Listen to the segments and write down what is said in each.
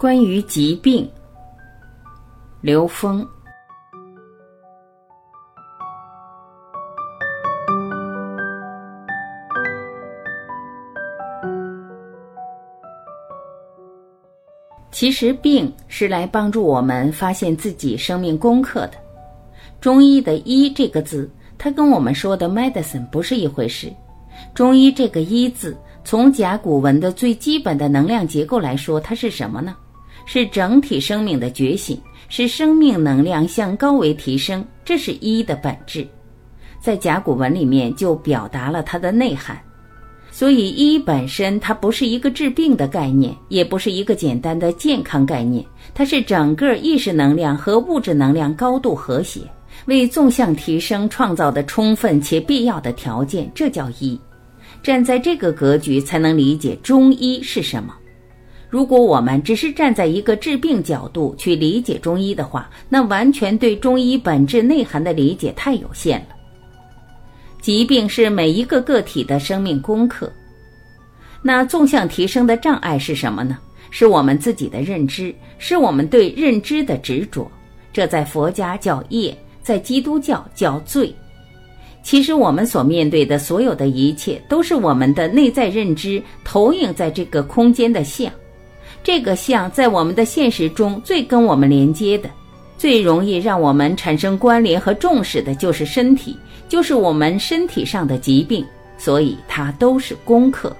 关于疾病，刘峰。其实，病是来帮助我们发现自己生命功课的。中医的“医”这个字，它跟我们说的 “medicine” 不是一回事。中医这个“医”字，从甲骨文的最基本的能量结构来说，它是什么呢？是整体生命的觉醒，是生命能量向高维提升，这是一的本质。在甲骨文里面就表达了它的内涵。所以，一本身它不是一个治病的概念，也不是一个简单的健康概念，它是整个意识能量和物质能量高度和谐，为纵向提升创造的充分且必要的条件，这叫一。站在这个格局，才能理解中医是什么。如果我们只是站在一个治病角度去理解中医的话，那完全对中医本质内涵的理解太有限了。疾病是每一个个体的生命功课。那纵向提升的障碍是什么呢？是我们自己的认知，是我们对认知的执着。这在佛家叫业，在基督教叫罪。其实我们所面对的所有的一切，都是我们的内在认知投影在这个空间的像。这个像在我们的现实中最跟我们连接的，最容易让我们产生关联和重视的，就是身体，就是我们身体上的疾病。所以它都是功课，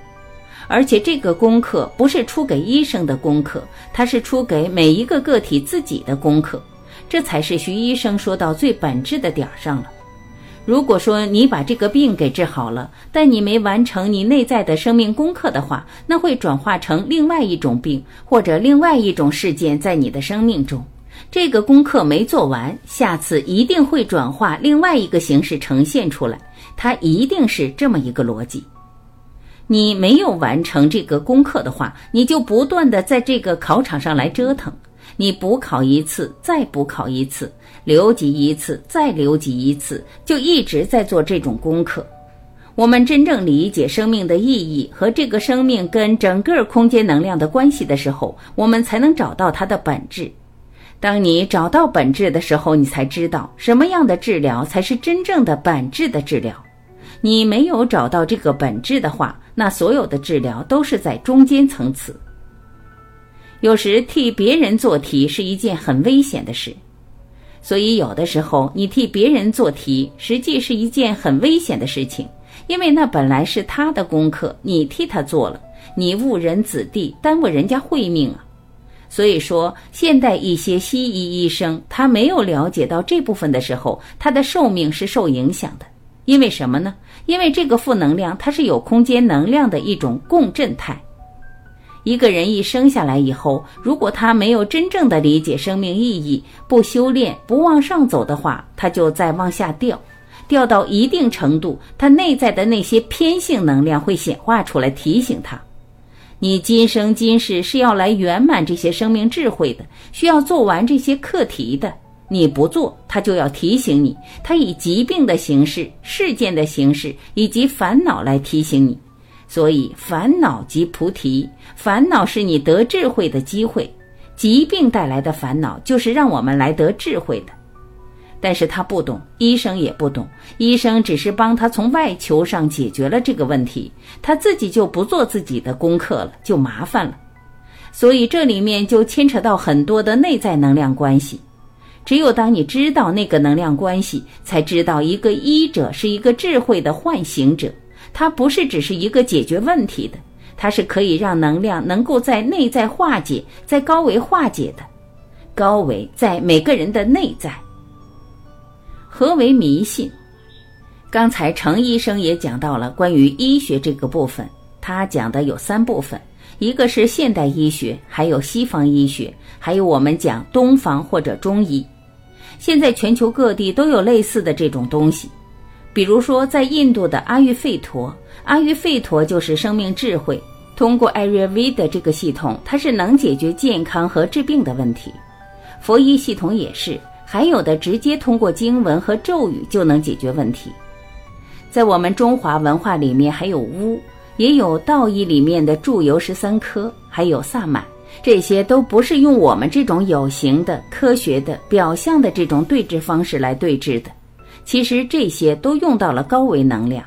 而且这个功课不是出给医生的功课，它是出给每一个个体自己的功课。这才是徐医生说到最本质的点儿上了。如果说你把这个病给治好了，但你没完成你内在的生命功课的话，那会转化成另外一种病或者另外一种事件在你的生命中。这个功课没做完，下次一定会转化另外一个形式呈现出来。它一定是这么一个逻辑。你没有完成这个功课的话，你就不断的在这个考场上来折腾。你补考一次，再补考一次，留级一次，再留级一次，就一直在做这种功课。我们真正理解生命的意义和这个生命跟整个空间能量的关系的时候，我们才能找到它的本质。当你找到本质的时候，你才知道什么样的治疗才是真正的本质的治疗。你没有找到这个本质的话，那所有的治疗都是在中间层次。有时替别人做题是一件很危险的事，所以有的时候你替别人做题，实际是一件很危险的事情，因为那本来是他的功课，你替他做了，你误人子弟，耽误人家慧命啊。所以说，现代一些西医医生他没有了解到这部分的时候，他的寿命是受影响的。因为什么呢？因为这个负能量它是有空间能量的一种共振态。一个人一生下来以后，如果他没有真正的理解生命意义，不修炼，不往上走的话，他就在往下掉，掉到一定程度，他内在的那些偏性能量会显化出来，提醒他：你今生今世是要来圆满这些生命智慧的，需要做完这些课题的。你不做，他就要提醒你，他以疾病的形式、事件的形式以及烦恼来提醒你。所以，烦恼即菩提，烦恼是你得智慧的机会。疾病带来的烦恼，就是让我们来得智慧的。但是他不懂，医生也不懂，医生只是帮他从外求上解决了这个问题，他自己就不做自己的功课了，就麻烦了。所以这里面就牵扯到很多的内在能量关系。只有当你知道那个能量关系，才知道一个医者是一个智慧的唤醒者。它不是只是一个解决问题的，它是可以让能量能够在内在化解，在高维化解的。高维在每个人的内在。何为迷信？刚才程医生也讲到了关于医学这个部分，他讲的有三部分，一个是现代医学，还有西方医学，还有我们讲东方或者中医。现在全球各地都有类似的这种东西。比如说，在印度的阿育吠陀，阿育吠陀就是生命智慧。通过艾瑞维的这个系统，它是能解决健康和治病的问题。佛医系统也是，还有的直接通过经文和咒语就能解决问题。在我们中华文化里面，还有巫，也有道医里面的祝由十三科，还有萨满，这些都不是用我们这种有形的、科学的、表象的这种对峙方式来对峙的。其实这些都用到了高维能量。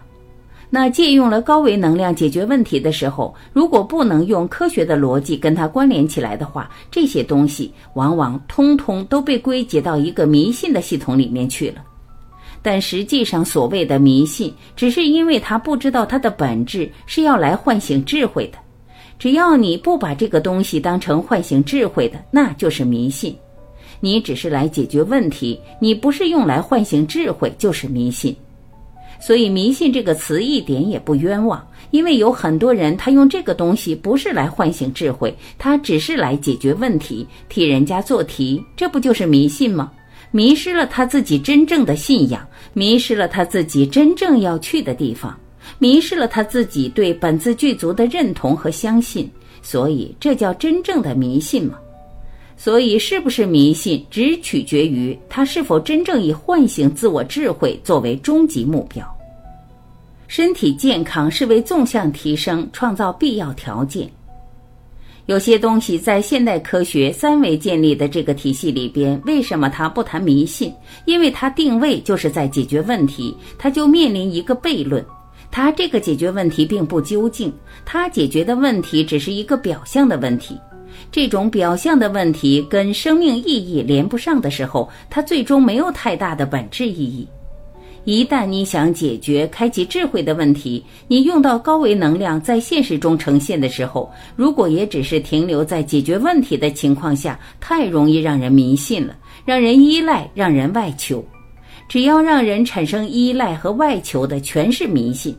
那借用了高维能量解决问题的时候，如果不能用科学的逻辑跟它关联起来的话，这些东西往往通通都被归结到一个迷信的系统里面去了。但实际上，所谓的迷信，只是因为他不知道它的本质是要来唤醒智慧的。只要你不把这个东西当成唤醒智慧的，那就是迷信。你只是来解决问题，你不是用来唤醒智慧，就是迷信。所以，迷信这个词一点也不冤枉，因为有很多人他用这个东西不是来唤醒智慧，他只是来解决问题，替人家做题，这不就是迷信吗？迷失了他自己真正的信仰，迷失了他自己真正要去的地方，迷失了他自己对本自具足的认同和相信，所以这叫真正的迷信吗？所以，是不是迷信，只取决于他是否真正以唤醒自我智慧作为终极目标。身体健康是为纵向提升创造必要条件。有些东西在现代科学三维建立的这个体系里边，为什么它不谈迷信？因为它定位就是在解决问题，它就面临一个悖论。它这个解决问题并不究竟，它解决的问题只是一个表象的问题。这种表象的问题跟生命意义连不上的时候，它最终没有太大的本质意义。一旦你想解决开启智慧的问题，你用到高维能量在现实中呈现的时候，如果也只是停留在解决问题的情况下，太容易让人迷信了，让人依赖，让人外求。只要让人产生依赖和外求的，全是迷信。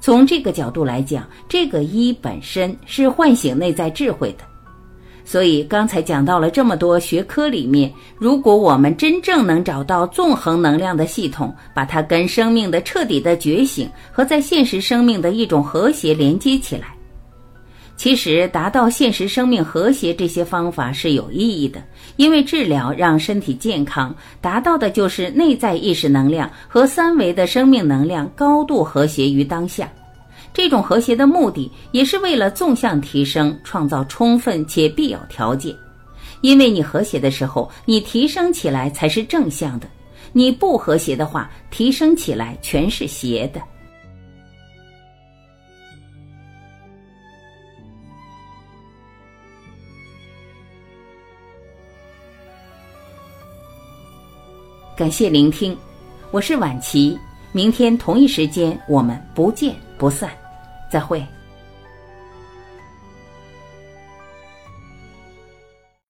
从这个角度来讲，这个一本身是唤醒内在智慧的。所以刚才讲到了这么多学科里面，如果我们真正能找到纵横能量的系统，把它跟生命的彻底的觉醒和在现实生命的一种和谐连接起来，其实达到现实生命和谐这些方法是有意义的，因为治疗让身体健康，达到的就是内在意识能量和三维的生命能量高度和谐于当下。这种和谐的目的，也是为了纵向提升，创造充分且必要条件。因为你和谐的时候，你提升起来才是正向的；你不和谐的话，提升起来全是邪的。感谢聆听，我是晚琪。明天同一时间，我们不见不散。再会。